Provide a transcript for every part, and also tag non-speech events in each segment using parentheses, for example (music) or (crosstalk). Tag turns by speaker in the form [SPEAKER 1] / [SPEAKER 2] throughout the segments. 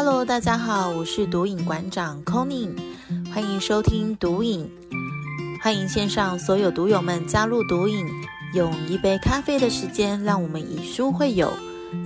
[SPEAKER 1] Hello，大家好，我是毒瘾馆长 Conny，欢迎收听毒瘾，欢迎线上所有毒友们加入毒瘾，用一杯咖啡的时间，让我们以书会友，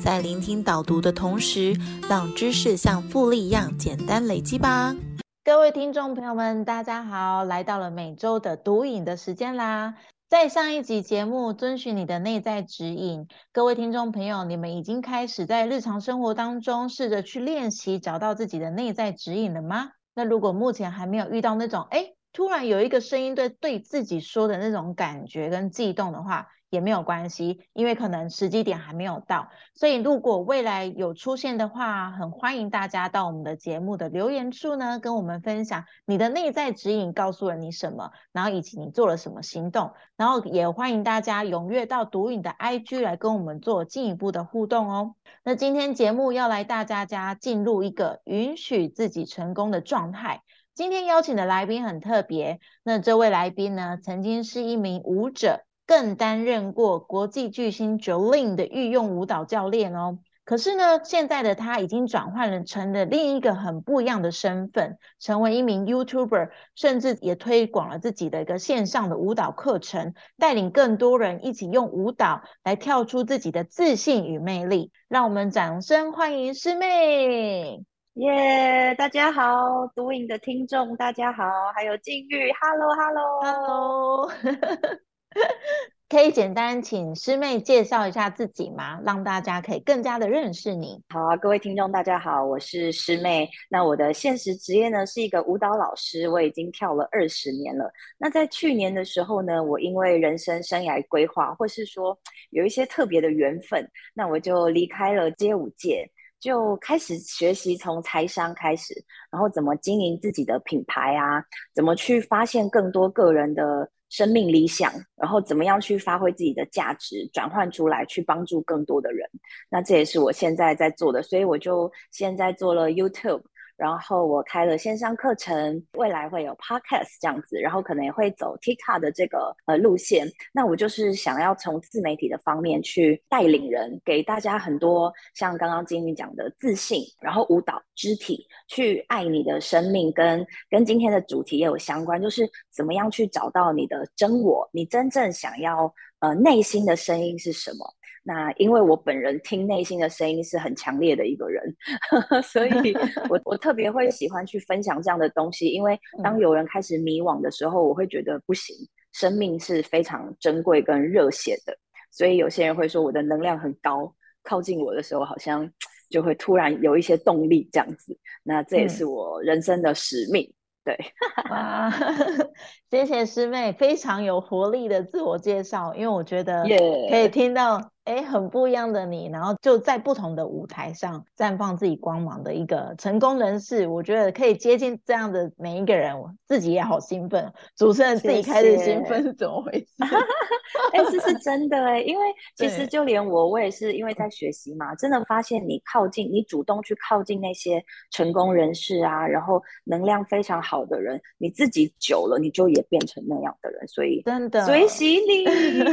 [SPEAKER 1] 在聆听导读的同时，让知识像复利一样简单累积吧。各位听众朋友们，大家好，来到了每周的毒瘾的时间啦。在上一集节目，遵循你的内在指引，各位听众朋友，你们已经开始在日常生活当中试着去练习找到自己的内在指引了吗？那如果目前还没有遇到那种，哎，突然有一个声音对对自己说的那种感觉跟悸动的话。也没有关系，因为可能时机点还没有到，所以如果未来有出现的话，很欢迎大家到我们的节目的留言处呢，跟我们分享你的内在指引告诉了你什么，然后以及你做了什么行动，然后也欢迎大家踊跃到读影的 IG 来跟我们做进一步的互动哦。那今天节目要来大家家进入一个允许自己成功的状态。今天邀请的来宾很特别，那这位来宾呢，曾经是一名舞者。更担任过国际巨星 Jolin 的御用舞蹈教练哦。可是呢，现在的他已经转换了成了另一个很不一样的身份，成为一名 YouTuber，甚至也推广了自己的一个线上的舞蹈课程，带领更多人一起用舞蹈来跳出自己的自信与魅力。让我们掌声欢迎师妹！
[SPEAKER 2] 耶，大家好，读影的听众大家好，还有静玉，Hello，Hello，Hello。(laughs) (laughs)
[SPEAKER 1] 可以简单请师妹介绍一下自己吗？让大家可以更加的认识你。
[SPEAKER 2] 好啊，各位听众大家好，我是师妹。那我的现实职业呢是一个舞蹈老师，我已经跳了二十年了。那在去年的时候呢，我因为人生生涯规划，或是说有一些特别的缘分，那我就离开了街舞界，就开始学习从财商开始，然后怎么经营自己的品牌啊，怎么去发现更多个人的。生命理想，然后怎么样去发挥自己的价值，转换出来去帮助更多的人，那这也是我现在在做的，所以我就现在做了 YouTube。然后我开了线上课程，未来会有 podcast 这样子，然后可能也会走 TikTok 的这个呃路线。那我就是想要从自媒体的方面去带领人，给大家很多像刚刚金宇讲的自信，然后舞蹈肢体去爱你的生命，跟跟今天的主题也有相关，就是怎么样去找到你的真我，你真正想要呃内心的声音是什么。那因为我本人听内心的声音是很强烈的一个人，(laughs) 所以 (laughs) 我我特别会喜欢去分享这样的东西。因为当有人开始迷惘的时候，我会觉得不行，生命是非常珍贵跟热血的。所以有些人会说我的能量很高，靠近我的时候好像就会突然有一些动力这样子。那这也是我人生的使命。对，(laughs) 哇，
[SPEAKER 1] 谢谢师妹，非常有活力的自我介绍，因为我觉得可以听到。哎，很不一样的你，然后就在不同的舞台上绽放自己光芒的一个成功人士，我觉得可以接近这样的每一个人，我自己也好兴奋。主持人自己开始兴奋是怎么回事？(laughs)
[SPEAKER 2] 哎，这是真的哎，因为 (laughs) 其实就连我，我也是因为在学习嘛，真的发现你靠近，你主动去靠近那些成功人士啊，然后能量非常好的人，你自己久了，你就也变成那样的人。所以
[SPEAKER 1] 真的
[SPEAKER 2] 随喜你，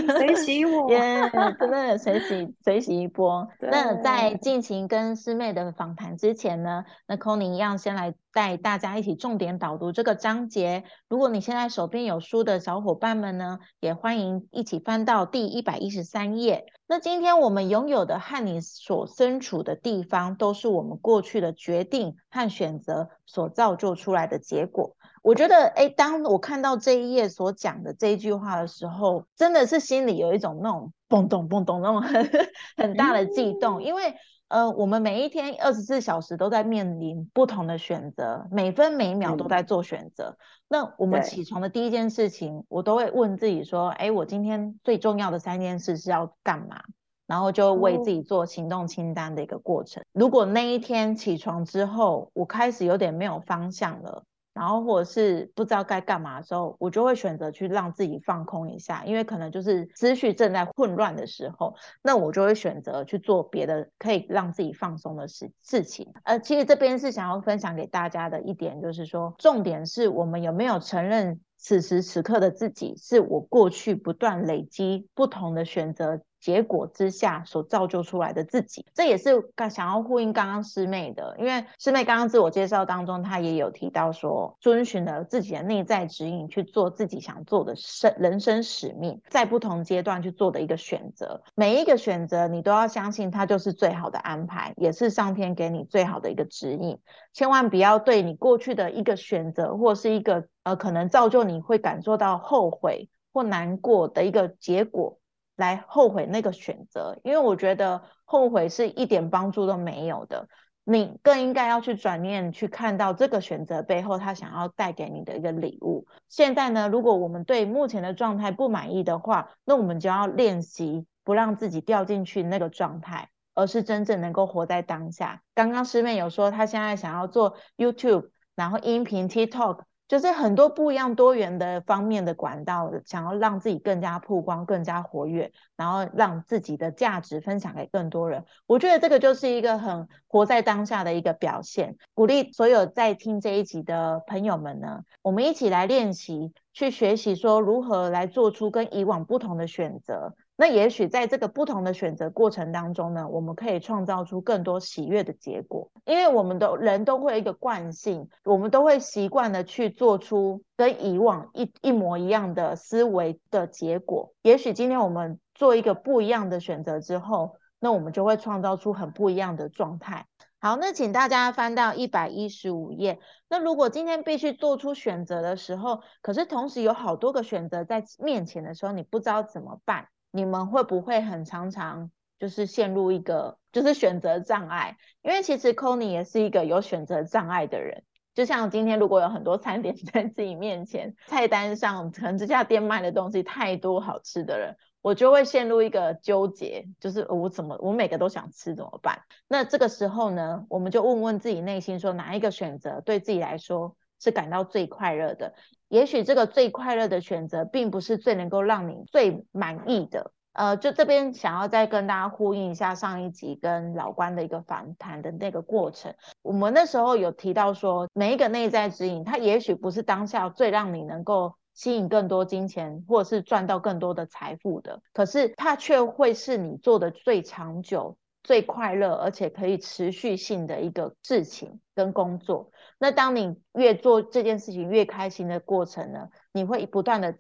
[SPEAKER 2] 随喜 (laughs) 我，
[SPEAKER 1] 真的。随喜随喜一波。(laughs) 那在进行跟师妹的访谈之前呢，那 o n 一样先来带大家一起重点导读这个章节。如果你现在手边有书的小伙伴们呢，也欢迎一起翻到第一百一十三页。那今天我们拥有的和你所身处的地方，都是我们过去的决定和选择所造就出来的结果。我觉得，哎，当我看到这一页所讲的这一句话的时候，真的是心里有一种那种嘣咚嘣咚那种很 (laughs) 很大的悸动，因为呃，我们每一天二十四小时都在面临不同的选择，每分每秒都在做选择。那我们起床的第一件事情，我都会问自己说，哎，我今天最重要的三件事是要干嘛？然后就为自己做行动清单的一个过程。如果那一天起床之后，我开始有点没有方向了。然后或者是不知道该干嘛的时候，我就会选择去让自己放空一下，因为可能就是思绪正在混乱的时候，那我就会选择去做别的可以让自己放松的事事情。呃，其实这边是想要分享给大家的一点，就是说，重点是我们有没有承认此时此刻的自己是我过去不断累积不同的选择结果之下所造就出来的自己。这也是刚想要呼应刚刚师妹的，因为师妹刚刚自我介绍当中，她也有提到说，遵循了自己的内在指引去做自己想做的生人生使命，在不同阶段去做的一个选择。每一个选择，你都要相信它就是最好的安排，也是上天给你最好的一个指引。千万不要对你过去的一个选择或是一个呃，可能造就你会感受到后悔或难过的一个结果，来后悔那个选择。因为我觉得后悔是一点帮助都没有的。你更应该要去转念，去看到这个选择背后他想要带给你的一个礼物。现在呢，如果我们对目前的状态不满意的话，那我们就要练习不让自己掉进去那个状态。而是真正能够活在当下。刚刚师妹有说，她现在想要做 YouTube，然后音频 TikTok，就是很多不一样多元的方面的管道，想要让自己更加曝光、更加活跃，然后让自己的价值分享给更多人。我觉得这个就是一个很活在当下的一个表现。鼓励所有在听这一集的朋友们呢，我们一起来练习，去学习说如何来做出跟以往不同的选择。那也许在这个不同的选择过程当中呢，我们可以创造出更多喜悦的结果。因为我们的人都会有一个惯性，我们都会习惯的去做出跟以往一一模一样的思维的结果。也许今天我们做一个不一样的选择之后，那我们就会创造出很不一样的状态。好，那请大家翻到一百一十五页。那如果今天必须做出选择的时候，可是同时有好多个选择在面前的时候，你不知道怎么办。你们会不会很常常就是陷入一个就是选择障碍？因为其实 Conny 也是一个有选择障碍的人。就像今天如果有很多餐点 (laughs) 在自己面前，菜单上可能这家店卖的东西太多好吃的人，我就会陷入一个纠结，就是我怎么我每个都想吃怎么办？那这个时候呢，我们就问问自己内心说哪一个选择对自己来说是感到最快乐的？也许这个最快乐的选择，并不是最能够让你最满意的。呃，就这边想要再跟大家呼应一下上一集跟老关的一个访谈的那个过程。我们那时候有提到说，每一个内在指引，它也许不是当下最让你能够吸引更多金钱，或者是赚到更多的财富的，可是它却会是你做的最长久。最快乐而且可以持续性的一个事情跟工作。那当你越做这件事情越开心的过程呢，你会不断的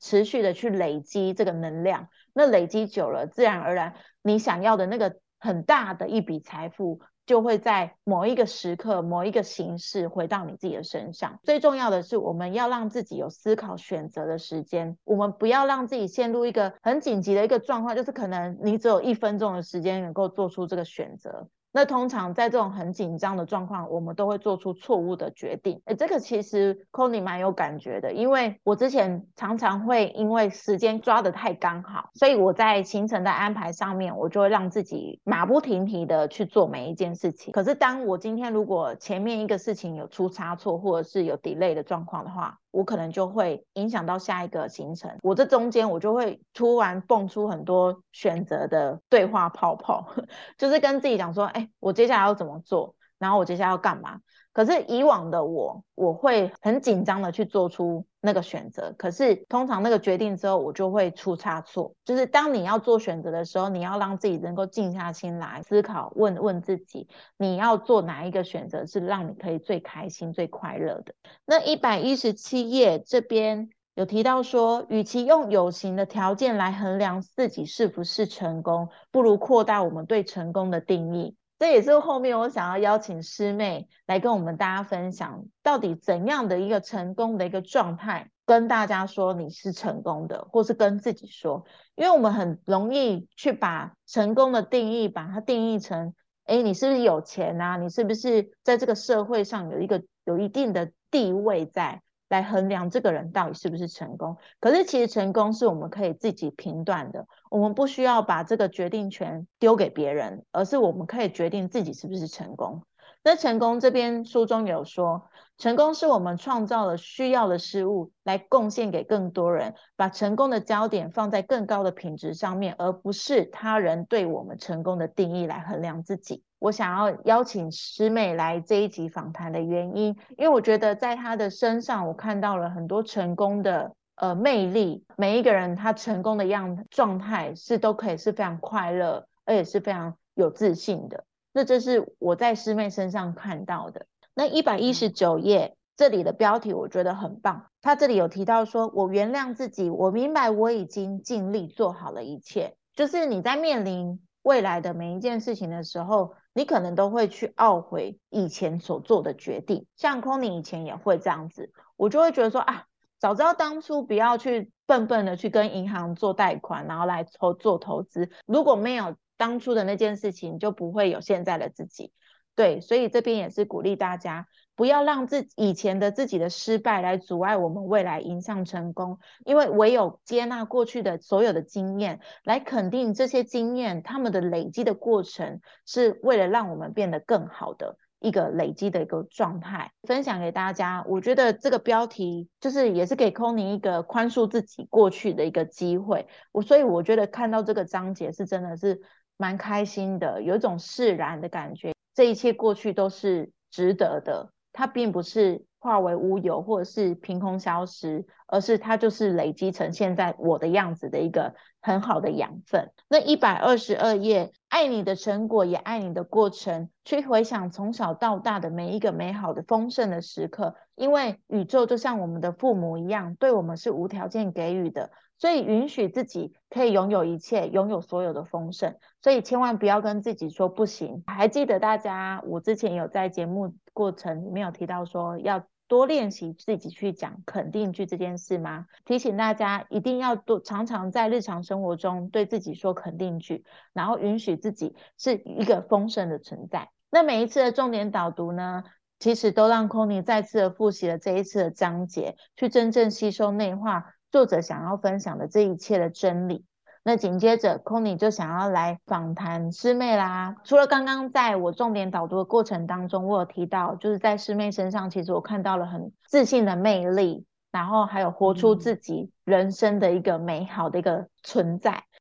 [SPEAKER 1] 持续的去累积这个能量。那累积久了，自然而然你想要的那个很大的一笔财富。就会在某一个时刻、某一个形式回到你自己的身上。最重要的是，我们要让自己有思考选择的时间，我们不要让自己陷入一个很紧急的一个状况，就是可能你只有一分钟的时间能够做出这个选择。那通常在这种很紧张的状况，我们都会做出错误的决定。哎，这个其实 c o n y 蛮有感觉的，因为我之前常常会因为时间抓得太刚好，所以我在行程的安排上面，我就会让自己马不停蹄的去做每一件事情。可是当我今天如果前面一个事情有出差错，或者是有 delay 的状况的话，我可能就会影响到下一个行程，我这中间我就会突然蹦出很多选择的对话泡泡，(laughs) 就是跟自己讲说，哎，我接下来要怎么做，然后我接下来要干嘛。可是以往的我，我会很紧张的去做出那个选择。可是通常那个决定之后，我就会出差错。就是当你要做选择的时候，你要让自己能够静下心来思考，问问自己，你要做哪一个选择是让你可以最开心、最快乐的。那一百一十七页这边有提到说，与其用有形的条件来衡量自己是不是成功，不如扩大我们对成功的定义。这也是后面我想要邀请师妹来跟我们大家分享，到底怎样的一个成功的一个状态，跟大家说你是成功的，或是跟自己说，因为我们很容易去把成功的定义，把它定义成，哎，你是不是有钱啊？你是不是在这个社会上有一个有一定的地位在？来衡量这个人到底是不是成功，可是其实成功是我们可以自己评断的，我们不需要把这个决定权丢给别人，而是我们可以决定自己是不是成功。那成功这边书中有说，成功是我们创造了需要的事物来贡献给更多人，把成功的焦点放在更高的品质上面，而不是他人对我们成功的定义来衡量自己。我想要邀请师妹来这一集访谈的原因，因为我觉得在她的身上，我看到了很多成功的呃魅力，每一个人他成功的样状态是都可以是非常快乐，而且是非常有自信的。那这是我在师妹身上看到的。那一百一十九页这里的标题我觉得很棒，他这里有提到说：“我原谅自己，我明白我已经尽力做好了一切。”就是你在面临未来的每一件事情的时候，你可能都会去懊悔以前所做的决定。像空宁以前也会这样子，我就会觉得说啊，早知道当初不要去笨笨的去跟银行做贷款，然后来投做投资。如果没有当初的那件事情，就不会有现在的自己。对，所以这边也是鼓励大家，不要让自以前的自己的失败来阻碍我们未来迎向成功。因为唯有接纳过去的所有的经验，来肯定这些经验，他们的累积的过程，是为了让我们变得更好的一个累积的一个状态。分享给大家，我觉得这个标题就是也是给空宁一个宽恕自己过去的一个机会。我所以我觉得看到这个章节是真的是蛮开心的，有一种释然的感觉。这一切过去都是值得的，它并不是化为乌有或者是凭空消失，而是它就是累积成现在我的样子的一个很好的养分。那一百二十二页，爱你的成果也爱你的过程，去回想从小到大的每一个美好的丰盛的时刻，因为宇宙就像我们的父母一样，对我们是无条件给予的。所以允许自己可以拥有一切，拥有所有的丰盛。所以千万不要跟自己说不行。还记得大家，我之前有在节目过程里面有提到说，要多练习自己去讲肯定句这件事吗？提醒大家一定要多常常在日常生活中对自己说肯定句，然后允许自己是一个丰盛的存在。那每一次的重点导读呢，其实都让 Kony 再次的复习了这一次的章节，去真正吸收内化。作者想要分享的这一切的真理，那紧接着 c o n y 就想要来访谈师妹啦。除了刚刚在我重点导读的过程当中，我有提到，就是在师妹身上，其实我看到了很自信的魅力，然后还有活出自己人生的一个美好的一个存在。嗯，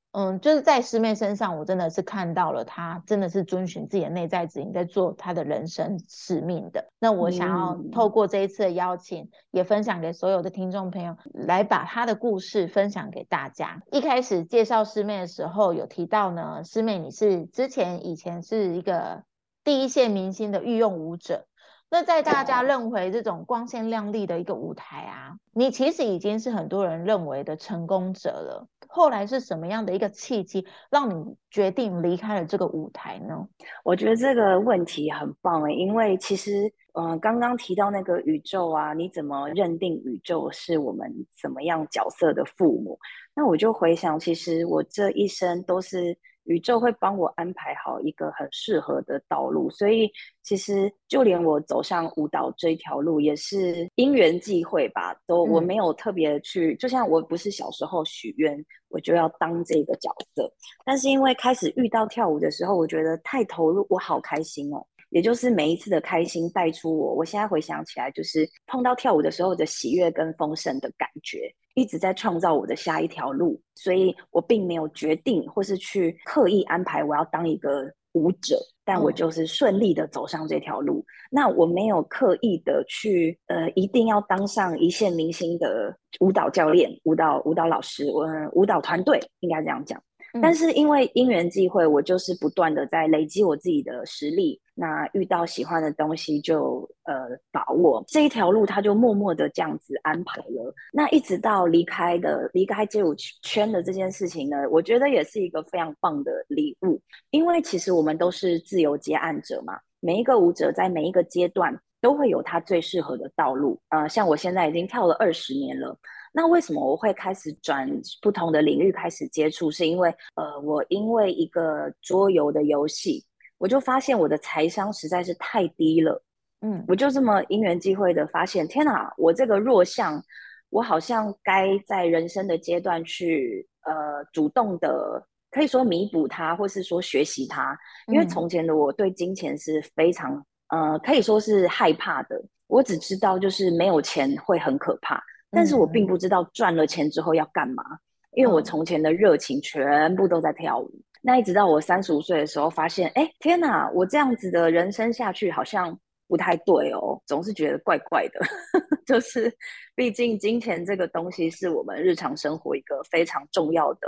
[SPEAKER 1] 就是在师妹身上，我真的是看到了她真的是遵循自己的内在指引，在做她的人生使命的。那我想要透过这一次的邀请，也分享给所有的听众朋友，来把她的故事分享给大家。一开始介绍师妹的时候，有提到呢，师妹你是之前以前是一个第一线明星的御用舞者。那在大家认为这种光鲜亮丽的一个舞台啊，你其实已经是很多人认为的成功者了。后来是什么样的一个契机，让你决定离开了这个舞台呢？
[SPEAKER 2] 我觉得这个问题很棒诶，因为其实，嗯，刚刚提到那个宇宙啊，你怎么认定宇宙是我们怎么样角色的父母？那我就回想，其实我这一生都是。宇宙会帮我安排好一个很适合的道路，所以其实就连我走上舞蹈这条路也是因缘际会吧。都我没有特别去，就像我不是小时候许愿我就要当这个角色，但是因为开始遇到跳舞的时候，我觉得太投入，我好开心哦。也就是每一次的开心带出我，我现在回想起来，就是碰到跳舞的时候的喜悦跟丰盛的感觉。一直在创造我的下一条路，所以我并没有决定或是去刻意安排我要当一个舞者，但我就是顺利的走上这条路。那我没有刻意的去呃，一定要当上一线明星的舞蹈教练、舞蹈舞蹈老师，我舞蹈团队应该这样讲。但是因为因缘际会，我就是不断的在累积我自己的实力。那遇到喜欢的东西就呃把握这一条路，他就默默的这样子安排了。那一直到离开的离开街舞圈的这件事情呢，我觉得也是一个非常棒的礼物。因为其实我们都是自由接案者嘛，每一个舞者在每一个阶段都会有他最适合的道路。呃，像我现在已经跳了二十年了。那为什么我会开始转不同的领域开始接触？是因为呃，我因为一个桌游的游戏，我就发现我的财商实在是太低了。嗯，我就这么因缘际会的发现，天哪，我这个弱项，我好像该在人生的阶段去呃主动的，可以说弥补它，或是说学习它。因为从前的我对金钱是非常呃可以说是害怕的，我只知道就是没有钱会很可怕。但是我并不知道赚了钱之后要干嘛，因为我从前的热情全部都在跳舞。那一直到我三十五岁的时候，发现，哎，天哪，我这样子的人生下去，好像不太对哦，总是觉得怪怪的。(laughs) 就是毕竟金钱这个东西是我们日常生活一个非常重要的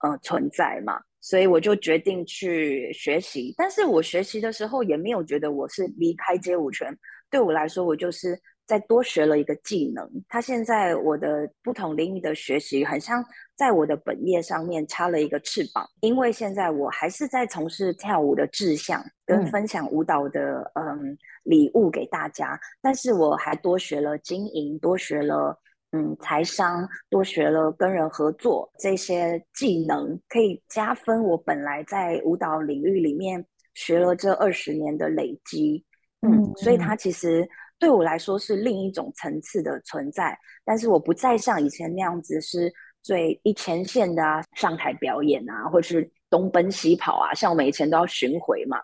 [SPEAKER 2] 呃存在嘛，所以我就决定去学习。但是我学习的时候也没有觉得我是离开街舞圈，对我来说，我就是再多学了一个技能。他现在我的不同领域的学习，很像在我的本业上面插了一个翅膀，因为现在我还是在从事跳舞的志向跟分享舞蹈的嗯礼物给大家，但是我还多学了经营，多学了嗯财商，多学了跟人合作这些技能，可以加分我本来在舞蹈领域里面学了这二十年的累积。嗯，所以它其实对我来说是另一种层次的存在，但是我不再像以前那样子是最一前线的啊，上台表演啊，或者是东奔西跑啊，像我们以前都要巡回嘛，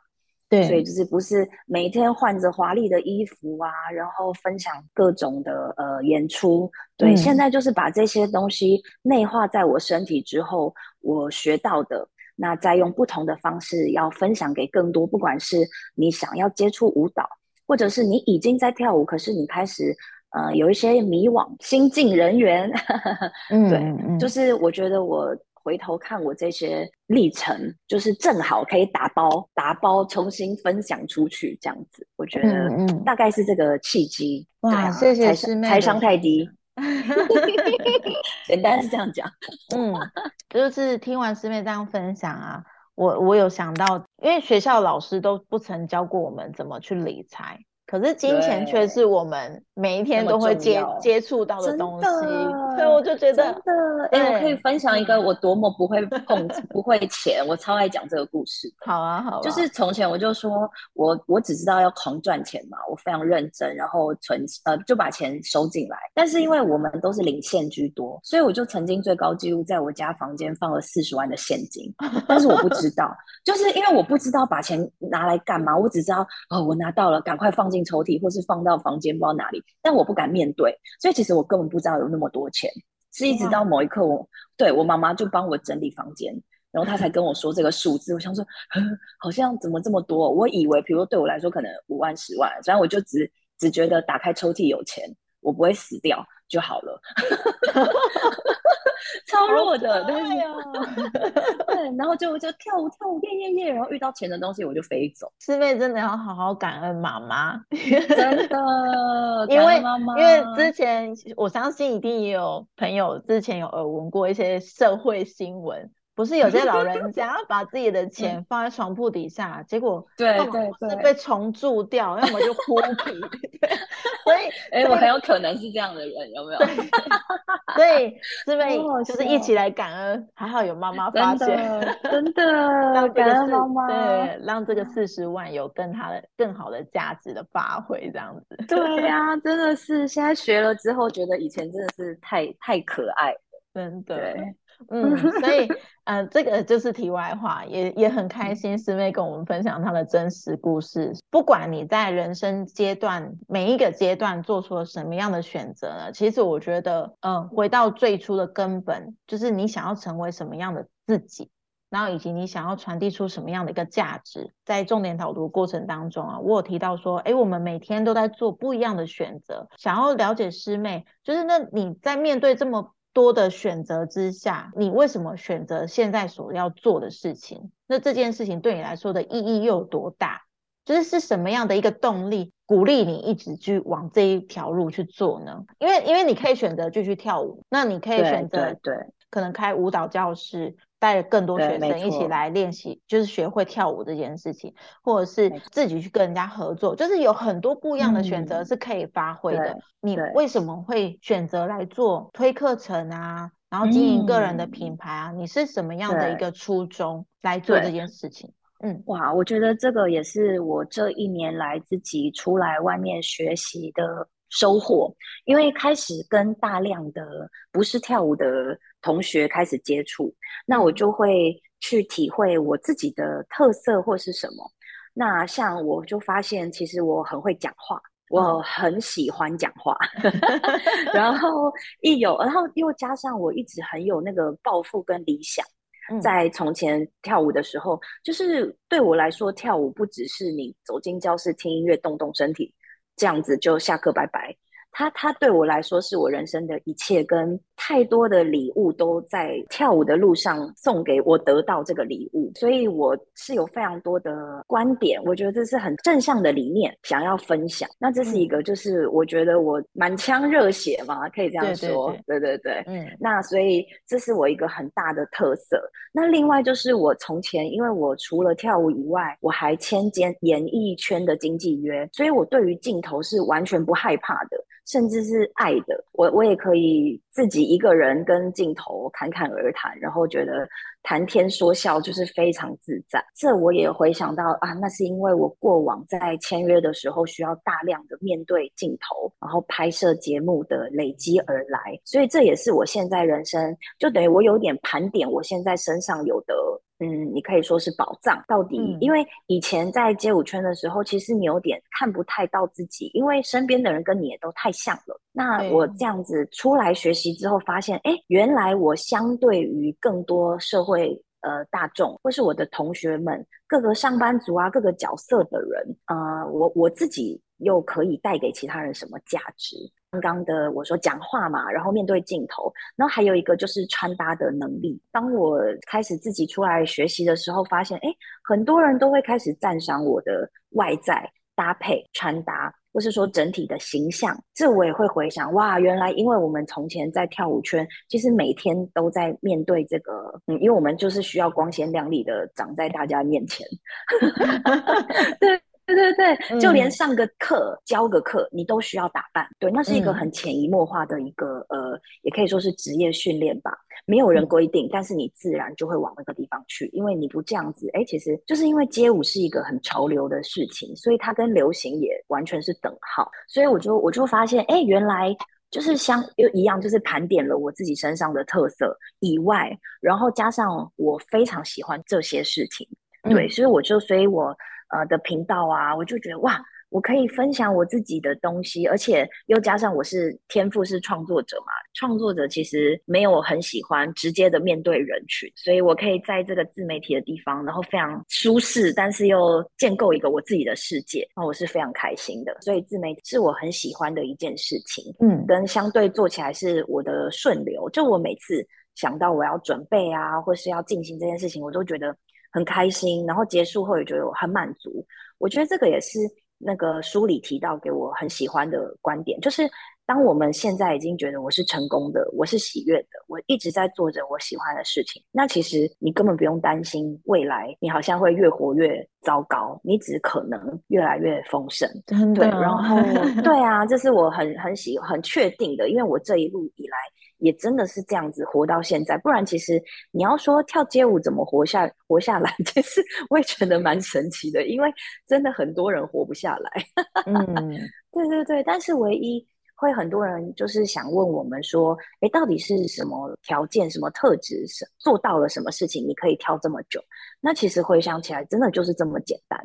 [SPEAKER 1] 对，
[SPEAKER 2] 所以就是不是每天换着华丽的衣服啊，然后分享各种的呃演出，对，现在就是把这些东西内化在我身体之后，我学到的。那再用不同的方式要分享给更多，不管是你想要接触舞蹈，或者是你已经在跳舞，可是你开始呃有一些迷惘，新进人员，(laughs) 嗯，对，就是我觉得我回头看我这些历程，就是正好可以打包打包重新分享出去，这样子，我觉得大概是这个契机。
[SPEAKER 1] 哇，谢谢师妹，
[SPEAKER 2] 财商太低。(laughs) 简单是这样讲，
[SPEAKER 1] 嗯，就是听完师妹这样分享啊，我我有想到，因为学校老师都不曾教过我们怎么去理财。可是金钱却是我们每一天都会接接触到的东西，所以我就觉得，真
[SPEAKER 2] 的，哎，我可以分享一个我多么不会碰不会钱，我超爱讲这个故事。
[SPEAKER 1] 好啊，好啊，
[SPEAKER 2] 就是从前我就说我我只知道要狂赚钱嘛，我非常认真，然后存呃就把钱收进来。但是因为我们都是零现居多，所以我就曾经最高纪录在我家房间放了四十万的现金，(laughs) 但是我不知道，就是因为我不知道把钱拿来干嘛，我只知道哦，我拿到了，赶快放进。抽屉，或是放到房间，不知道哪里，但我不敢面对，所以其实我根本不知道有那么多钱，是一直到某一刻，我对我妈妈就帮我整理房间，然后她才跟我说这个数字。我想说，好像怎么这么多？我以为，比如对我来说，可能五万、十万，所以我就只只觉得打开抽屉有钱，我不会死掉就好了。(laughs) (laughs) 超弱的，但是 (laughs) 对，然后就就跳舞跳舞耶耶耶，然后遇到钱的东西我就飞走。(laughs)
[SPEAKER 1] 师妹真的要好好感恩妈妈，
[SPEAKER 2] 真的，
[SPEAKER 1] 因为因为之前我相信一定也有朋友之前有耳闻过一些社会新闻。不是有些老人 (laughs) 家把自己的钱放在床铺底下，结果
[SPEAKER 2] 对对对
[SPEAKER 1] 被虫蛀掉，要么就枯皮。(laughs) (laughs) 所以，
[SPEAKER 2] 哎，我很有可能是这样的人，有没有？
[SPEAKER 1] 所以，师妹就是一起来感恩，还好有妈妈发现，
[SPEAKER 2] 真的让感恩妈妈，
[SPEAKER 1] 对，让这个四十万有更他的更好的价值的发挥，这样子。
[SPEAKER 2] 对呀，真的是现在学了之后，觉得以前真的是太太可爱了，
[SPEAKER 1] 真的。(laughs) 嗯，所以，(laughs) 呃，这个就是题外话，也也很开心师妹跟我们分享她的真实故事。不管你在人生阶段每一个阶段做出了什么样的选择呢？其实我觉得，嗯，回到最初的根本，就是你想要成为什么样的自己，然后以及你想要传递出什么样的一个价值。在重点导读过程当中啊，我有提到说，哎，我们每天都在做不一样的选择。想要了解师妹，就是那你在面对这么。多的选择之下，你为什么选择现在所要做的事情？那这件事情对你来说的意义又有多大？就是是什么样的一个动力鼓励你一直去往这一条路去做呢？因为因为你可以选择继续跳舞，那你可以选择
[SPEAKER 2] 对，
[SPEAKER 1] 可能开舞蹈教室。带更多学生一起来练习，就是学会跳舞这件事情，或者是自己去跟人家合作，就是有很多不一样的选择是可以发挥的。你为什么会选择来做推课程啊？然后经营个人的品牌啊？你是什么样的一个初衷来做这件事情？
[SPEAKER 2] 嗯，哇，我觉得这个也是我这一年来自己出来外面学习的收获，因为开始跟大量的不是跳舞的。同学开始接触，那我就会去体会我自己的特色或是什么。那像我就发现，其实我很会讲话，我很喜欢讲话。(laughs) 然后一有，然后又加上我一直很有那个抱负跟理想，在从前跳舞的时候，就是对我来说，跳舞不只是你走进教室听音乐动动身体，这样子就下课拜拜。他他对我来说是我人生的一切，跟太多的礼物都在跳舞的路上送给我得到这个礼物，所以我是有非常多的观点，我觉得这是很正向的理念，想要分享。那这是一个，就是我觉得我满腔热血嘛，可以这样说，对对对，嗯。那所以这是我一个很大的特色。那另外就是我从前，因为我除了跳舞以外，我还签兼演艺圈的经纪约，所以我对于镜头是完全不害怕的。甚至是爱的，我我也可以自己一个人跟镜头侃侃而谈，然后觉得谈天说笑就是非常自在。这我也回想到啊，那是因为我过往在签约的时候需要大量的面对镜头，然后拍摄节目的累积而来，所以这也是我现在人生就等于我有点盘点我现在身上有的。嗯，你可以说是宝藏。到底，因为以前在街舞圈的时候，其实你有点看不太到自己，因为身边的人跟你也都太像了。那我这样子出来学习之后，发现，哎，原来我相对于更多社会呃大众，或是我的同学们，各个上班族啊，各个角色的人，呃，我我自己又可以带给其他人什么价值？刚刚的我说讲话嘛，然后面对镜头，然后还有一个就是穿搭的能力。当我开始自己出来学习的时候，发现哎，很多人都会开始赞赏我的外在搭配、穿搭，或是说整体的形象。这我也会回想，哇，原来因为我们从前在跳舞圈，其实每天都在面对这个，嗯，因为我们就是需要光鲜亮丽的长在大家面前。(laughs) (laughs) 对。对对对，就连上个课、教个课，你都需要打扮。对，那是一个很潜移默化的一个呃，也可以说是职业训练吧。没有人规定，但是你自然就会往那个地方去，因为你不这样子，哎，其实就是因为街舞是一个很潮流的事情，所以它跟流行也完全是等号。所以我就我就发现，哎，原来就是相又一样，就是盘点了我自己身上的特色以外，然后加上我非常喜欢这些事情，对，所以我就所以我。呃的频道啊，我就觉得哇，我可以分享我自己的东西，而且又加上我是天赋是创作者嘛，创作者其实没有很喜欢直接的面对人群，所以我可以在这个自媒体的地方，然后非常舒适，但是又建构一个我自己的世界，那我是非常开心的。所以自媒体是我很喜欢的一件事情，嗯，跟相对做起来是我的顺流。就我每次想到我要准备啊，或是要进行这件事情，我都觉得。很开心，然后结束后也觉得我很满足。我觉得这个也是那个书里提到给我很喜欢的观点，就是当我们现在已经觉得我是成功的，我是喜悦的，我一直在做着我喜欢的事情，那其实你根本不用担心未来你好像会越活越糟糕，你只可能越来越丰盛。
[SPEAKER 1] 对，
[SPEAKER 2] 然后 (laughs) 对啊，这是我很很喜很确定的，因为我这一路以来。也真的是这样子活到现在，不然其实你要说跳街舞怎么活下 (laughs) 活下来，其实我也觉得蛮神奇的，因为真的很多人活不下来。嗯，(laughs) 对对对，但是唯一会很多人就是想问我们说，哎，到底是什么条件、什么特质，是做到了什么事情，你可以跳这么久？那其实回想起来，真的就是这么简单，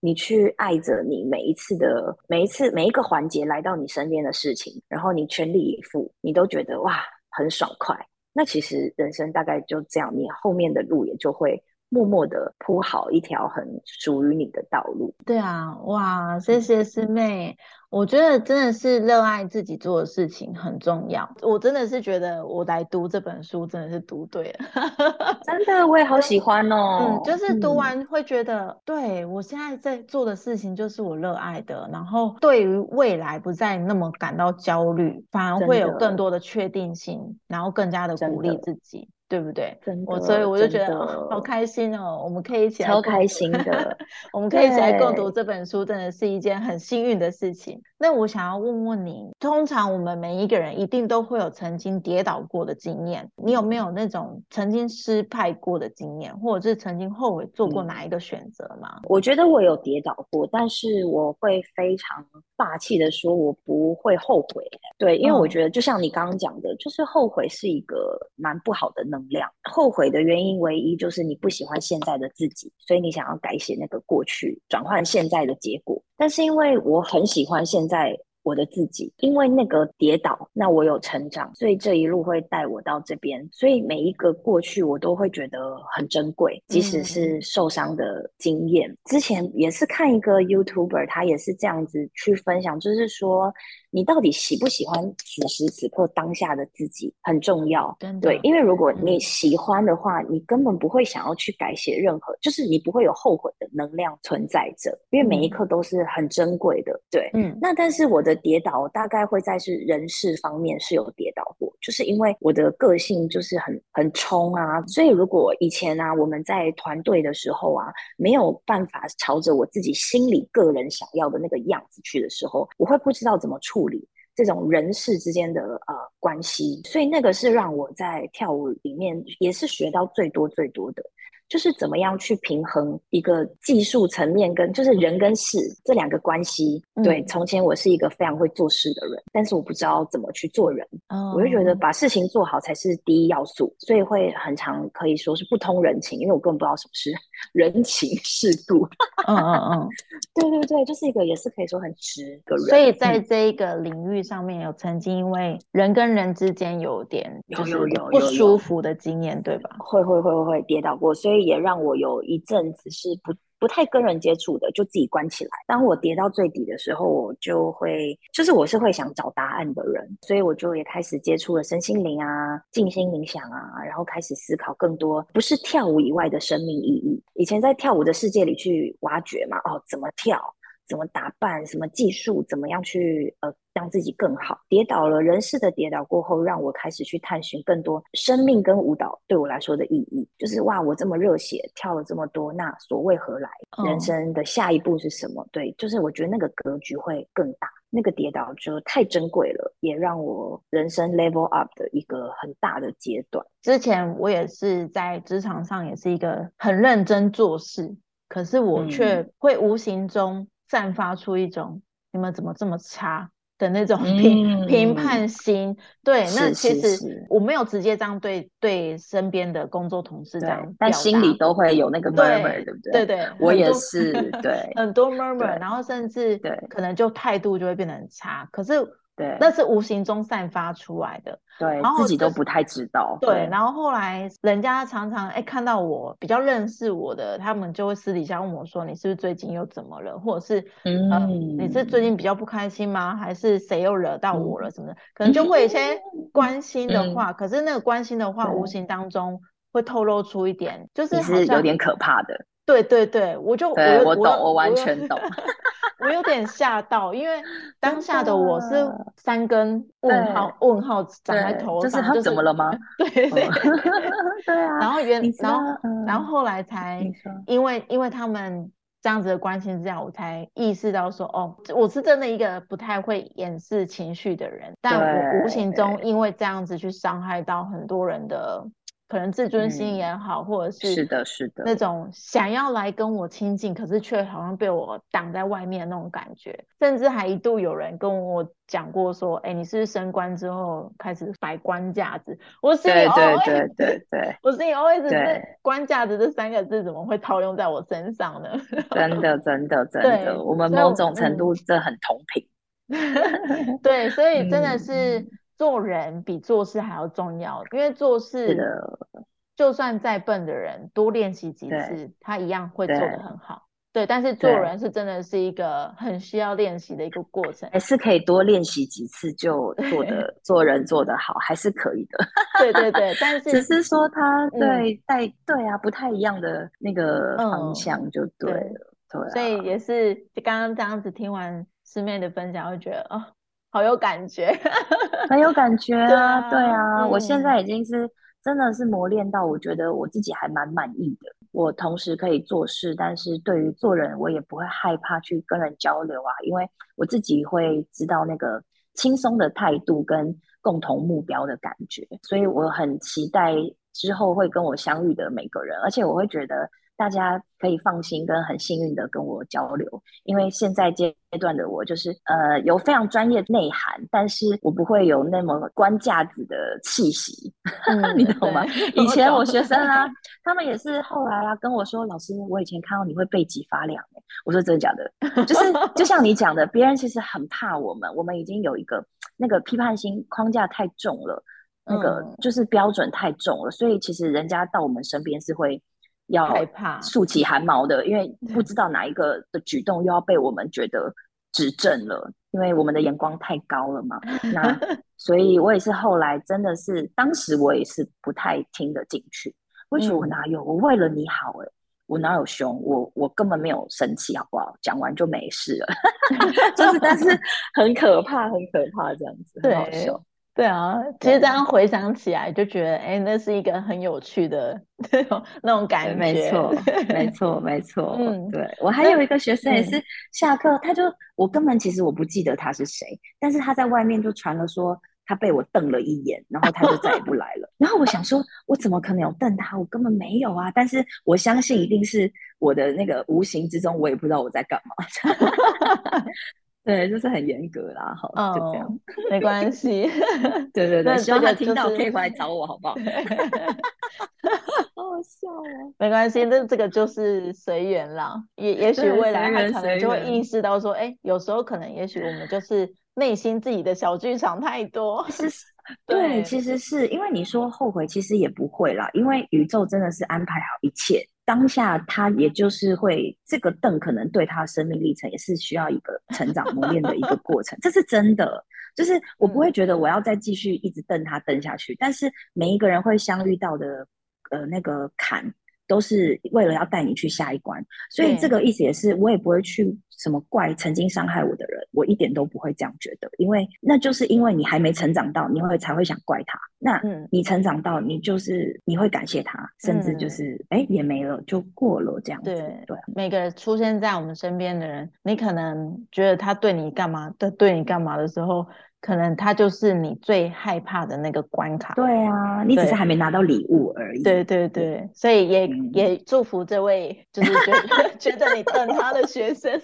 [SPEAKER 2] 你去爱着你每一次的每一次每一个环节来到你身边的事情，然后你全力以赴，你都觉得哇。很爽快，那其实人生大概就这样，你后面的路也就会默默的铺好一条很属于你的道路。
[SPEAKER 1] 对啊，哇，谢谢师妹。我觉得真的是热爱自己做的事情很重要。我真的是觉得我来读这本书真的是读对了，(laughs)
[SPEAKER 2] 真的我也好喜欢
[SPEAKER 1] 哦。嗯，就是读完会觉得，对我现在在做的事情就是我热爱的，然后对于未来不再那么感到焦虑，反而会有更多的确定性，然后更加的鼓励自己。对不对？我所以我就觉得好开心哦！我们可以一起来
[SPEAKER 2] 超开心的，
[SPEAKER 1] 我们可以一起来共读这本书，真的是一件很幸运的事情。那我想要问问你，通常我们每一个人一定都会有曾经跌倒过的经验，你有没有那种曾经失败过的经验，或者是曾经后悔做过哪一个选择吗？
[SPEAKER 2] 我觉得我有跌倒过，但是我会非常霸气的说，我不会后悔。对，因为我觉得就像你刚刚讲的，就是后悔是一个蛮不好的能。量后悔的原因唯一就是你不喜欢现在的自己，所以你想要改写那个过去，转换现在的结果。但是因为我很喜欢现在我的自己，因为那个跌倒，那我有成长，所以这一路会带我到这边。所以每一个过去，我都会觉得很珍贵，即使是受伤的经验。之前也是看一个 YouTuber，他也是这样子去分享，就是说。你到底喜不喜欢此时此刻当下的自己很重要，对，因为如果你喜欢的话，你根本不会想要去改写任何，就是你不会有后悔的能量存在着，因为每一刻都是很珍贵的，对，嗯。那但是我的跌倒大概会在是人事方面是有跌倒过，就是因为我的个性就是很很冲啊，所以如果以前啊我们在团队的时候啊没有办法朝着我自己心里个人想要的那个样子去的时候，我会不知道怎么处。理这种人事之间的呃关系，所以那个是让我在跳舞里面也是学到最多最多的。就是怎么样去平衡一个技术层面跟就是人跟事这两个关系。对，从前我是一个非常会做事的人，但是我不知道怎么去做人。我就觉得把事情做好才是第一要素，所以会很常可以说是不通人情，因为我根本不知道什么是 (laughs) 人情世故。嗯嗯嗯，对对对，就是一个也是可以说很直的人。
[SPEAKER 1] 所以在这一个领域上面有曾经因为人跟人之间有点就是不舒服的经验，对吧？
[SPEAKER 2] 会会会会会跌倒过，所以。也让我有一阵子是不不太跟人接触的，就自己关起来。当我跌到最底的时候，我就会，就是我是会想找答案的人，所以我就也开始接触了身心灵啊、静心冥想啊，然后开始思考更多不是跳舞以外的生命意义。以前在跳舞的世界里去挖掘嘛，哦，怎么跳？怎么打扮？什么技术？怎么样去呃让自己更好？跌倒了，人事的跌倒过后，让我开始去探寻更多生命跟舞蹈对我来说的意义。就是哇，我这么热血，跳了这么多，那所谓何来？人生的下一步是什么？对，就是我觉得那个格局会更大。那个跌倒就太珍贵了，也让我人生 level up 的一个很大的阶段。
[SPEAKER 1] 之前我也是在职场上，也是一个很认真做事，可是我却会无形中。散发出一种你们怎么这么差的那种评评判心，对，那其实我没有直接这样对对身边的工作同事这样，
[SPEAKER 2] 但心里都会有那个 murmur，对不对？
[SPEAKER 1] 对对，
[SPEAKER 2] 我也是，(laughs) 对，
[SPEAKER 1] 很多 murmur，然后甚至
[SPEAKER 2] 对，
[SPEAKER 1] 可能就态度就会变得很差，可是。
[SPEAKER 2] 对，
[SPEAKER 1] 那是无形中散发出来的，
[SPEAKER 2] 对，自己都不太知道。
[SPEAKER 1] 对，然后后来人家常常哎看到我比较认识我的，他们就会私底下问我说：“你是不是最近又怎么了？或者是嗯，你是最近比较不开心吗？还是谁又惹到我了什么的？可能就会有些关心的话。可是那个关心的话，无形当中会透露出一点，就是
[SPEAKER 2] 是有点可怕的。
[SPEAKER 1] 对对对，我就
[SPEAKER 2] 我我懂，我完全懂。(laughs)
[SPEAKER 1] 我有点吓到，因为 (laughs) 当下的我是三根问号问号长在头
[SPEAKER 2] 上，就是他怎么了吗？(laughs)
[SPEAKER 1] 对对
[SPEAKER 2] 对啊。
[SPEAKER 1] 然后原然后然后后来才因为因为他们这样子的关心之下，我才意识到说哦，我是真的一个不太会掩饰情绪的人，但我无形中因为这样子去伤害到很多人的。可能自尊心也好，或者是
[SPEAKER 2] 是的，是的，
[SPEAKER 1] 那种想要来跟我亲近，可是却好像被我挡在外面那种感觉，甚至还一度有人跟我讲过说：“哎，你是不是升官之后开始摆官架子？”我心里
[SPEAKER 2] 对对对对，(laughs)
[SPEAKER 1] 我心里哦，一直是“官架子”这三个字怎么会套用在我身上呢？
[SPEAKER 2] 真的，真的，(laughs) 真的，我们某种程度这很同频。(laughs)
[SPEAKER 1] 对，所以真的是。做人比做事还要重要，因为做事，就算再笨的人，多练习几次，他一样会做得很好。对，但是做人是真的是一个很需要练习的一个过程，
[SPEAKER 2] 还是可以多练习几次就做的做人做得好，还是可以的。(laughs)
[SPEAKER 1] 对对对，但是
[SPEAKER 2] 只是说他对在对啊不太一样的那个方向就对了。对，
[SPEAKER 1] 所以也是刚刚这样子听完师妹的分享，会觉得哦。好有感觉，(laughs)
[SPEAKER 2] 很有感觉啊！对啊，我现在已经是真的是磨练到，我觉得我自己还蛮满意的。我同时可以做事，但是对于做人，我也不会害怕去跟人交流啊，因为我自己会知道那个轻松的态度跟共同目标的感觉，所以我很期待之后会跟我相遇的每个人，而且我会觉得大家可以放心跟很幸运的跟我交流，因为现在阶段的我就是呃有非常专业内涵，但是我不会有那么官架子的气息，(laughs) 你懂吗？以前我学生啊，(laughs) 他们也是后来啊跟我说，老师，我以前看到你会背脊发凉，我说真的假的？就是 (laughs) 就像你讲的，别人其实很怕我们，我们已经有一个那个批判心框架太重了。那个就是标准太重了，所以其实人家到我们身边是会要
[SPEAKER 1] 害怕、
[SPEAKER 2] 竖起汗毛的，因为不知道哪一个的举动又要被我们觉得指正了，因为我们的眼光太高了嘛。那 (laughs) 所以我也是后来真的是，当时我也是不太听得进去。为什么我哪有？我为了你好，哎，我哪有凶？我我根本没有生气，好不好？讲完就没事了。(laughs) 就是，但是很可怕，很可怕，这样子，很好笑。
[SPEAKER 1] 对啊，其实这样回想起来，就觉得哎，那是一个很有趣的 (laughs) 那种那种感觉。
[SPEAKER 2] 没错，没错，没 (laughs) 错。嗯，对我还有一个学生也是下课，他就我根本其实我不记得他是谁，但是他在外面就传了说他被我瞪了一眼，然后他就再也不来了。然后我想说，我怎么可能有瞪他？我根本没有啊！但是我相信一定是我的那个无形之中，我也不知道我在干嘛。(laughs) 对，就是很严格啦，好，就这样，(laughs)
[SPEAKER 1] 没关系。
[SPEAKER 2] 对对对，希望他听到可以回来找我，好不好？(laughs) 好好笑哦。
[SPEAKER 1] 没关系，那这个就是随缘啦。也也许未来他可能就会意识到说，哎，有时候可能也许我们就是内心自己的小剧场太多。(laughs)
[SPEAKER 2] 是，(laughs) 对，其实是因为你说后悔，其实也不会啦，因为宇宙真的是安排好一切。当下他也就是会这个凳可能对他生命历程也是需要一个成长磨练的一个过程，这是真的。就是 (laughs) 我不会觉得我要再继续一直瞪他瞪下去，但是每一个人会相遇到的呃那个坎。都是为了要带你去下一关，所以这个意思也是，我也不会去什么怪曾经伤害我的人，我一点都不会这样觉得，因为那就是因为你还没成长到，你会才会想怪他。那你成长到，你就是你会感谢他，甚至就是哎也没了就过了这样子。
[SPEAKER 1] 对对，每个出现在我们身边的人，你可能觉得他对你干嘛的，对你干嘛的时候。可能他就是你最害怕的那个关卡。
[SPEAKER 2] 对啊，你只是还没拿到礼物而已。
[SPEAKER 1] 对对对，所以也也祝福这位就是觉得 (laughs) 觉得你等他的学生，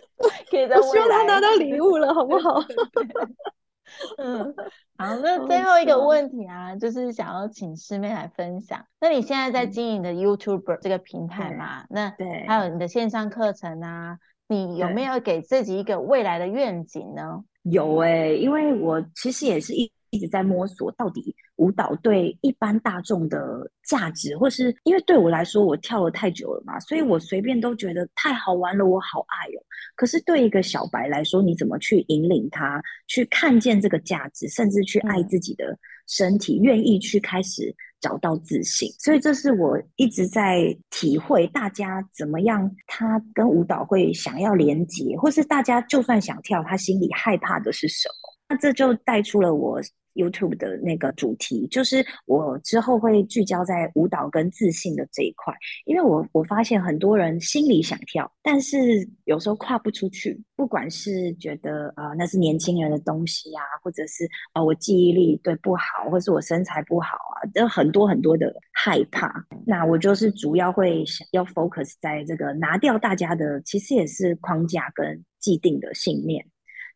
[SPEAKER 1] 可以在
[SPEAKER 2] 未来他拿到礼物了，好不好？(laughs)
[SPEAKER 1] 嗯，好，那最后一个问题啊，就是想要请师妹来分享。那你现在在经营的 YouTube 这个平台嘛？那
[SPEAKER 2] 对，
[SPEAKER 1] 还有你的线上课程啊，你有没有给自己一个未来的愿景呢？
[SPEAKER 2] 有哎，因为我其实也是一一直在摸索，到底舞蹈对一般大众的价值，或是因为对我来说，我跳了太久了嘛，所以我随便都觉得太好玩了，我好爱哦。可是对一个小白来说，你怎么去引领他去看见这个价值，甚至去爱自己的身体，愿意去开始？找到自信，所以这是我一直在体会，大家怎么样，他跟舞蹈会想要连接，或是大家就算想跳，他心里害怕的是什么？那这就带出了我。YouTube 的那个主题就是我之后会聚焦在舞蹈跟自信的这一块，因为我我发现很多人心里想跳，但是有时候跨不出去，不管是觉得啊那是年轻人的东西啊，或者是啊我记忆力对不好，或是我身材不好啊，都很多很多的害怕。那我就是主要会想要 focus 在这个拿掉大家的，其实也是框架跟既定的信念。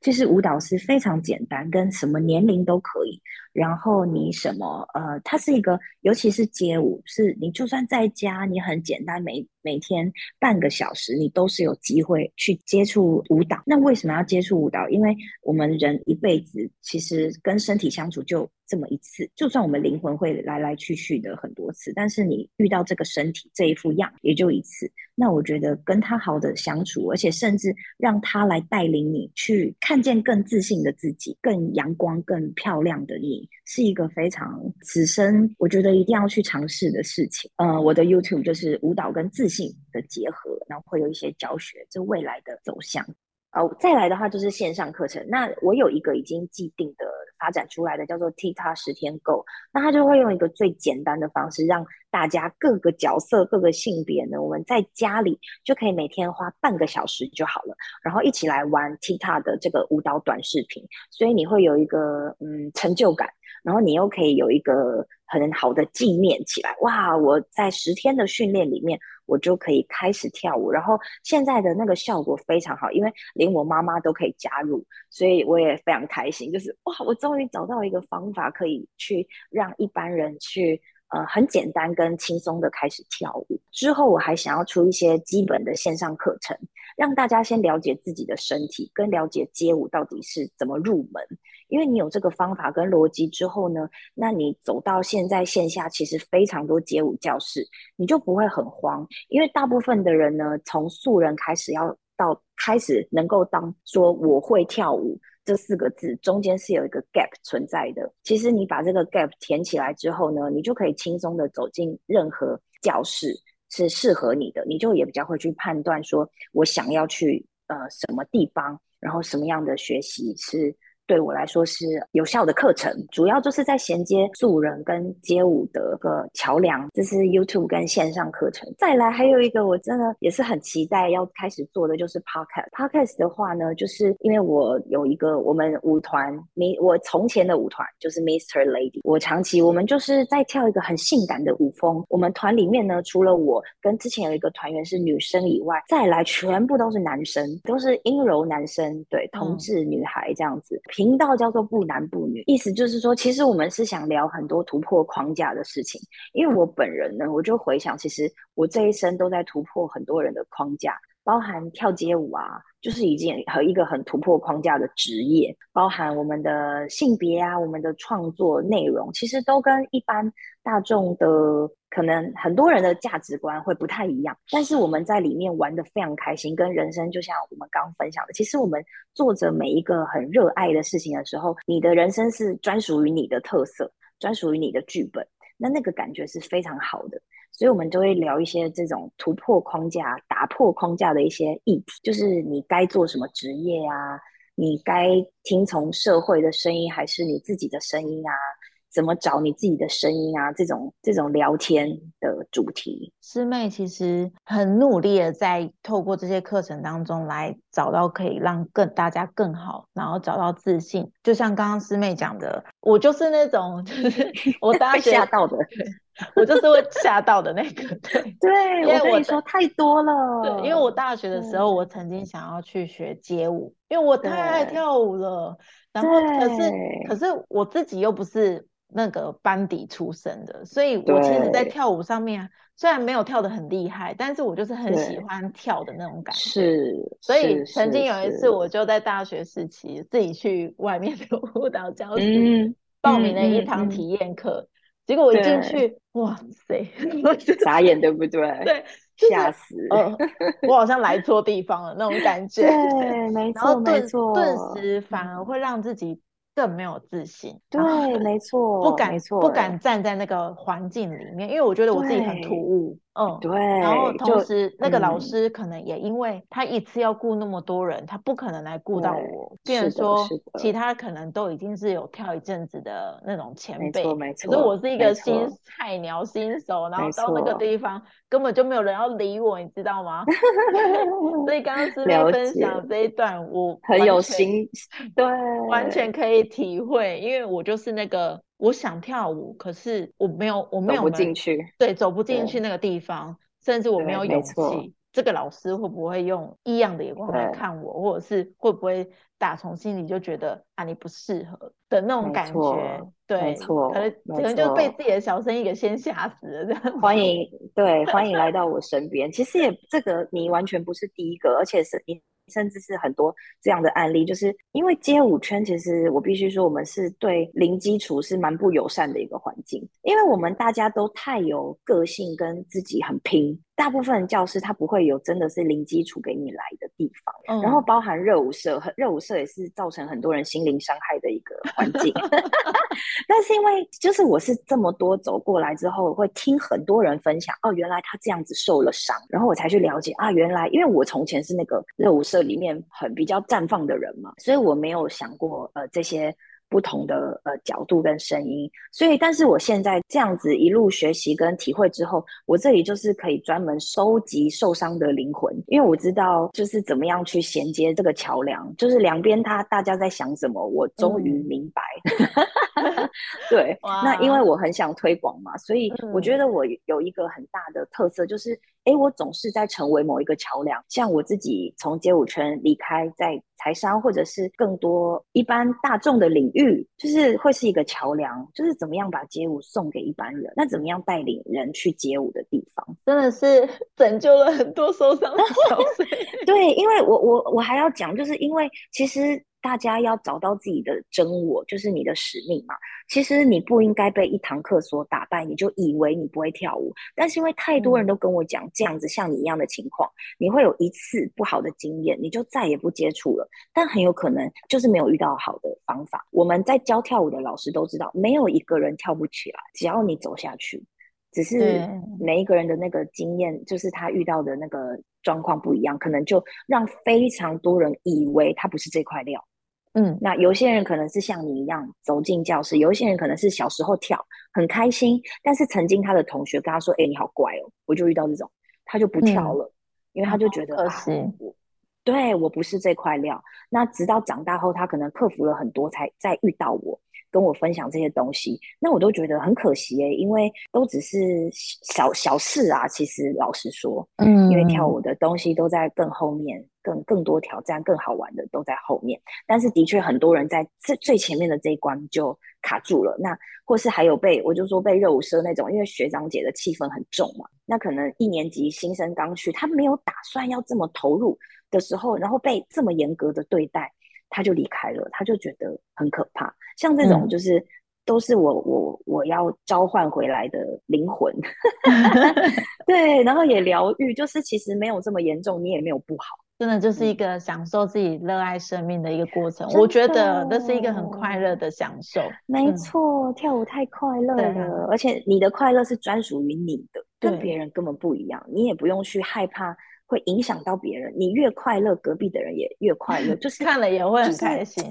[SPEAKER 2] 其实舞蹈是非常简单，跟什么年龄都可以。然后你什么呃，它是一个，尤其是街舞，是你就算在家，你很简单，每每天半个小时，你都是有机会去接触舞蹈。那为什么要接触舞蹈？因为我们人一辈子其实跟身体相处就这么一次，就算我们灵魂会来来去去的很多次，但是你遇到这个身体这一副样也就一次。那我觉得跟他好的相处，而且甚至让他来带领你去看见更自信的自己，更阳光、更漂亮的你。是一个非常此生我觉得一定要去尝试的事情。呃，我的 YouTube 就是舞蹈跟自信的结合，然后会有一些教学，这未来的走向。哦，再来的话就是线上课程。那我有一个已经既定的发展出来的，叫做 Tita 十天 Go。那他就会用一个最简单的方式，让大家各个角色、各个性别呢，我们在家里就可以每天花半个小时就好了，然后一起来玩 Tita 的这个舞蹈短视频。所以你会有一个嗯成就感。然后你又可以有一个很好的纪念起来，哇！我在十天的训练里面，我就可以开始跳舞。然后现在的那个效果非常好，因为连我妈妈都可以加入，所以我也非常开心。就是哇，我终于找到一个方法，可以去让一般人去。呃，很简单跟轻松的开始跳舞。之后我还想要出一些基本的线上课程，让大家先了解自己的身体，跟了解街舞到底是怎么入门。因为你有这个方法跟逻辑之后呢，那你走到现在线下，其实非常多街舞教室，你就不会很慌。因为大部分的人呢，从素人开始，要到开始能够当说我会跳舞。这四个字中间是有一个 gap 存在的。其实你把这个 gap 填起来之后呢，你就可以轻松的走进任何教室是适合你的，你就也比较会去判断说，我想要去呃什么地方，然后什么样的学习是。对我来说是有效的课程，主要就是在衔接素人跟街舞的个桥梁。这是 YouTube 跟线上课程。再来还有一个，我真的也是很期待要开始做的，就是 Podcast。Podcast 的话呢，就是因为我有一个我们舞团，你我从前的舞团就是 Mr. Lady，我长期我们就是在跳一个很性感的舞风。我们团里面呢，除了我跟之前有一个团员是女生以外，再来全部都是男生，都是阴柔男生，对，同志女孩这样子。频道叫做不男不女，意思就是说，其实我们是想聊很多突破框架的事情。因为我本人呢，我就回想，其实我这一生都在突破很多人的框架，包含跳街舞啊。就是已经和一个很突破框架的职业，包含我们的性别啊，我们的创作内容，其实都跟一般大众的可能很多人的价值观会不太一样。但是我们在里面玩的非常开心，跟人生就像我们刚分享的，其实我们做着每一个很热爱的事情的时候，你的人生是专属于你的特色，专属于你的剧本，那那个感觉是非常好的。所以，我们就会聊一些这种突破框架、打破框架的一些议题，就是你该做什么职业啊？你该听从社会的声音，还是你自己的声音啊？怎么找你自己的声音啊？这种这种聊天的主题，
[SPEAKER 1] 师妹其实很努力的在透过这些课程当中来找到可以让更大家更好，然后找到自信。就像刚刚师妹讲的，我就是那种，就是 (laughs) 我大
[SPEAKER 2] 学吓到的。
[SPEAKER 1] 我就是会吓到的那个，对，(laughs)
[SPEAKER 2] 对，因为我说太多了，
[SPEAKER 1] 对，因为我大学的时候，我曾经想要去学街舞，因为我太爱跳舞了，然后可是可是我自己又不是那个班底出身的，所以我其实，在跳舞上面虽然没有跳的很厉害，但是我就是很喜欢跳的那种感觉，
[SPEAKER 2] 是，
[SPEAKER 1] 所以曾经有一次，我就在大学时期自己去外面的舞蹈教室 (laughs) 报名了一堂体验课。结果我一进去，哇塞，(laughs)
[SPEAKER 2] 傻眼，对不对？(laughs)
[SPEAKER 1] 对，
[SPEAKER 2] 吓死！
[SPEAKER 1] 嗯，我好像来错地方了那种感觉。
[SPEAKER 2] 对，没错，没错，
[SPEAKER 1] 顿时反而会让自己。更没有自信，
[SPEAKER 2] 对，(laughs) 没错，
[SPEAKER 1] 不敢，不敢。站在那个环境里面，因为我觉得我自己很突兀，嗯，
[SPEAKER 2] 对。
[SPEAKER 1] 然后同时，那个老师可能也因为他一次要雇那么多人，他不可能来雇到我，变成说其他可能都已经是有跳一阵子的那种前辈，
[SPEAKER 2] 没错，没错。
[SPEAKER 1] 可是我是一个新菜鸟、新手，然后到那个地方根本就没有人要理我，你知道吗？(laughs) 所以刚刚 (laughs) 师妹分享这一段，我
[SPEAKER 2] 很有心，(laughs) 对，
[SPEAKER 1] 完全可以。体会，因为我就是那个，我想跳舞，可是我没有，我没有
[SPEAKER 2] 不进去，
[SPEAKER 1] 对，走不进去那个地方，甚至我没有勇气。这个老师会不会用异样的眼光来看我，或者是会不会打从心里就觉得啊你不适合的那种感觉？对，
[SPEAKER 2] 没错，
[SPEAKER 1] 可能可能就被自己的小声音给先吓死了。这样，
[SPEAKER 2] 欢迎，对，欢迎来到我身边。其实也这个你完全不是第一个，而且是你。甚至是很多这样的案例，就是因为街舞圈，其实我必须说，我们是对零基础是蛮不友善的一个环境，因为我们大家都太有个性，跟自己很拼。大部分教室它不会有真的是零基础给你来的地方，然后包含热舞社，热舞社也是造成很多人心灵伤害的一个环境。(laughs) 但是因为就是我是这么多走过来之后，会听很多人分享，哦，原来他这样子受了伤，然后我才去了解啊，原来因为我从前是那个热舞社里面很比较绽放的人嘛，所以我没有想过呃这些。不同的呃角度跟声音，所以但是我现在这样子一路学习跟体会之后，我这里就是可以专门收集受伤的灵魂，因为我知道就是怎么样去衔接这个桥梁，就是两边他大家在想什么，我终于明白。(laughs) 对，那因为我很想推广嘛，所以我觉得我有一个很大的特色，就是，哎，我总是在成为某一个桥梁。像我自己从街舞圈离开，在财商或者是更多一般大众的领域，就是会是一个桥梁，就是怎么样把街舞送给一般人，那怎么样带领人去街舞的地方，
[SPEAKER 1] 真的是 (laughs) 拯救了很多受伤的小 (laughs) 碎。
[SPEAKER 2] 对，因为我我我还要讲，就是因为其实。大家要找到自己的真我，就是你的使命嘛。其实你不应该被一堂课所打败，你就以为你不会跳舞。但是因为太多人都跟我讲这样子像你一样的情况，你会有一次不好的经验，你就再也不接触了。但很有可能就是没有遇到好的方法。我们在教跳舞的老师都知道，没有一个人跳不起来，只要你走下去。只是每一个人的那个经验，就是他遇到的那个状况不一样，可能就让非常多人以为他不是这块料。嗯，那有些人可能是像你一样走进教室，有一些人可能是小时候跳很开心，但是曾经他的同学跟他说：“哎，你好乖哦。”我就遇到这种，他就不跳了，因为他就觉得啊，我对我不是这块料。那直到长大后，他可能克服了很多，才再遇到我。跟我分享这些东西，那我都觉得很可惜诶，因为都只是小小事啊。其实老实说，嗯，因为跳舞的东西都在更后面，更更多挑战、更好玩的都在后面。但是的确，很多人在最最前面的这一关就卡住了。那或是还有被我就说被热舞社那种，因为学长姐的气氛很重嘛，那可能一年级新生刚去，他没有打算要这么投入的时候，然后被这么严格的对待。他就离开了，他就觉得很可怕。像这种，就是都是我我我要召唤回来的灵魂，(laughs) (laughs) 对，然后也疗愈，就是其实没有这么严重，你也没有不好，
[SPEAKER 1] 真的就是一个享受自己热爱生命的一个过程。我觉得那是一个很快乐的享受。
[SPEAKER 2] 没错，跳舞太快乐了，而且你的快乐是专属于你的，跟别人根本不一样，你也不用去害怕。会影响到别人，你越快乐，隔壁的人也越快乐，就是
[SPEAKER 1] 看了也会很开心。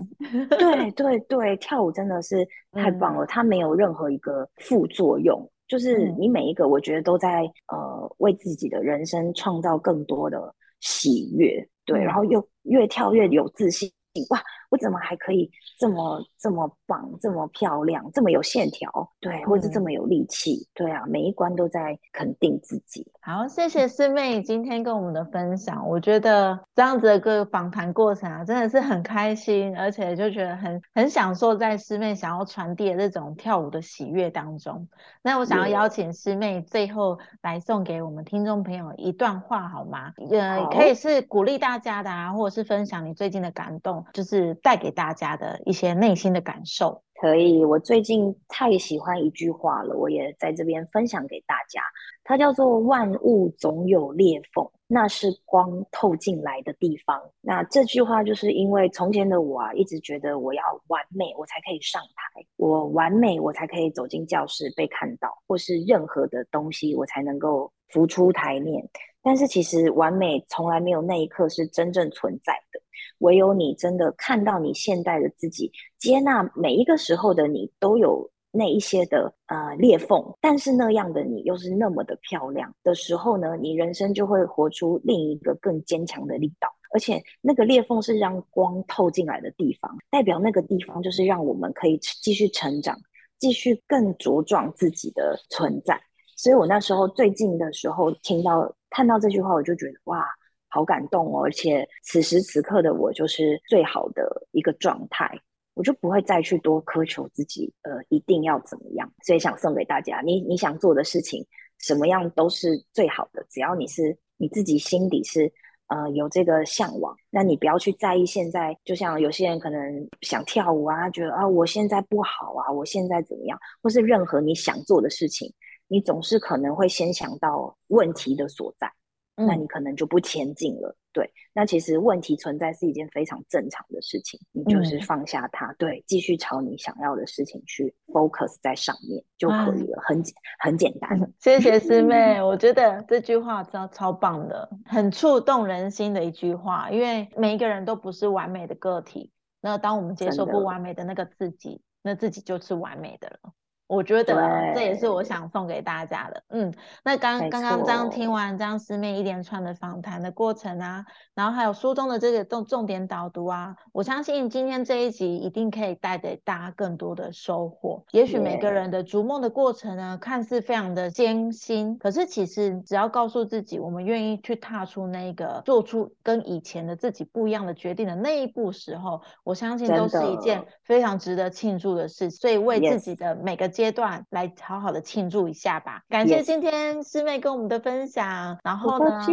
[SPEAKER 2] 对 (laughs) 对对，跳舞真的是太棒了，它没有任何一个副作用，就是你每一个，我觉得都在呃为自己的人生创造更多的喜悦，对，然后又越跳越有自信。哇，我怎么还可以这么这么棒，这么漂亮，这么有线条？对，或者这么有力气？对啊，每一关都在肯定自己。
[SPEAKER 1] 好，谢谢师妹今天跟我们的分享。我觉得这样子的个访谈过程啊，真的是很开心，而且就觉得很很享受在师妹想要传递的这种跳舞的喜悦当中。那我想要邀请师妹最后来送给我们听众朋友一段话好吗？呃，可以是鼓励大家的啊，或者是分享你最近的感动。就是带给大家的一些内心的感受。
[SPEAKER 2] 可以，我最近太喜欢一句话了，我也在这边分享给大家。它叫做“万物总有裂缝，那是光透进来的地方”。那这句话就是因为从前的我啊，一直觉得我要完美，我才可以上台；我完美，我才可以走进教室被看到，或是任何的东西，我才能够浮出台面。但是其实完美从来没有那一刻是真正存在的。唯有你真的看到你现在的自己，接纳每一个时候的你都有那一些的呃裂缝，但是那样的你又是那么的漂亮的时候呢，你人生就会活出另一个更坚强的力道。而且那个裂缝是让光透进来的地方，代表那个地方就是让我们可以继续成长，继续更茁壮自己的存在。所以我那时候最近的时候听到看到这句话，我就觉得哇。好感动哦！而且此时此刻的我就是最好的一个状态，我就不会再去多苛求自己，呃，一定要怎么样。所以想送给大家，你你想做的事情，什么样都是最好的。只要你是你自己心底是呃有这个向往，那你不要去在意现在。就像有些人可能想跳舞啊，觉得啊我现在不好啊，我现在怎么样，或是任何你想做的事情，你总是可能会先想到问题的所在。那你可能就不前进了，对。那其实问题存在是一件非常正常的事情，你就是放下它，对，继续朝你想要的事情去 focus 在上面就可以了，很很简单。(laughs)
[SPEAKER 1] 谢谢师妹，(laughs) 我觉得这句话超超棒的，很触动人心的一句话。因为每一个人都不是完美的个体，那当我们接受不完美的那个自己，那自己就是完美的了。我觉得这也是我想送给大家的。嗯，那刚刚刚这样听完张师妹一连串的访谈的过程啊，然后还有书中的这个重重点导读啊，我相信今天这一集一定可以带给大家更多的收获。也许每个人的逐梦的过程呢，看似非常的艰辛，可是其实只要告诉自己，我们愿意去踏出那个做出跟以前的自己不一样的决定的那一步时候，我相信都是一件非常值得庆祝的事情。所以为自己的每个阶段来好好的庆祝一下吧。感谢今天师妹跟我们的分享。然后呢，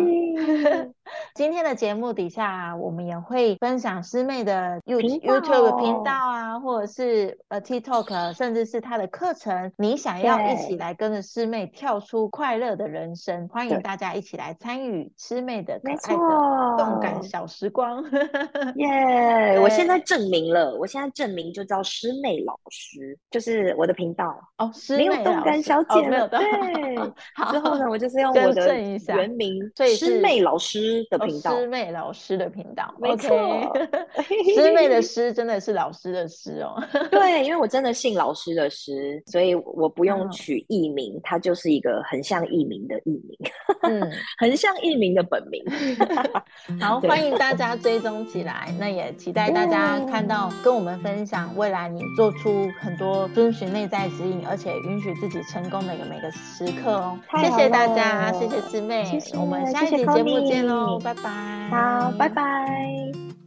[SPEAKER 1] (laughs) 今天的节目底下我们也会分享师妹的 YouTube 频道啊，或者是呃 TikTok，甚至是她的课程。你想要一起来跟着师妹跳出快乐的人生，欢迎大家一起来参与师妹的可爱的动感小时光。(laughs)
[SPEAKER 2] 耶！我现在证明了，我现在证明就叫师妹老师，就是我的频道
[SPEAKER 1] 哦。
[SPEAKER 2] 没有动感小姐
[SPEAKER 1] 了，对。
[SPEAKER 2] 之后呢，我就是用我的原名师妹老师的频道，
[SPEAKER 1] 师妹老师的频道，
[SPEAKER 2] 没错。(laughs)
[SPEAKER 1] 师妹的师真的是老师的师哦。
[SPEAKER 2] 对，因为我真的姓老师的师，所以我不用取艺名，它就是一个很像艺名的艺名，嗯，很像艺名的本名。(laughs) (laughs)
[SPEAKER 1] 好，欢迎大家追踪起来，那也期待大家看到跟我们分享未来你做出很多遵循内在指引，而且允许自己成功的一个每个时刻哦。谢谢大家，谢谢师妹，我们下一期节目见喽，拜拜。
[SPEAKER 2] 好，拜拜。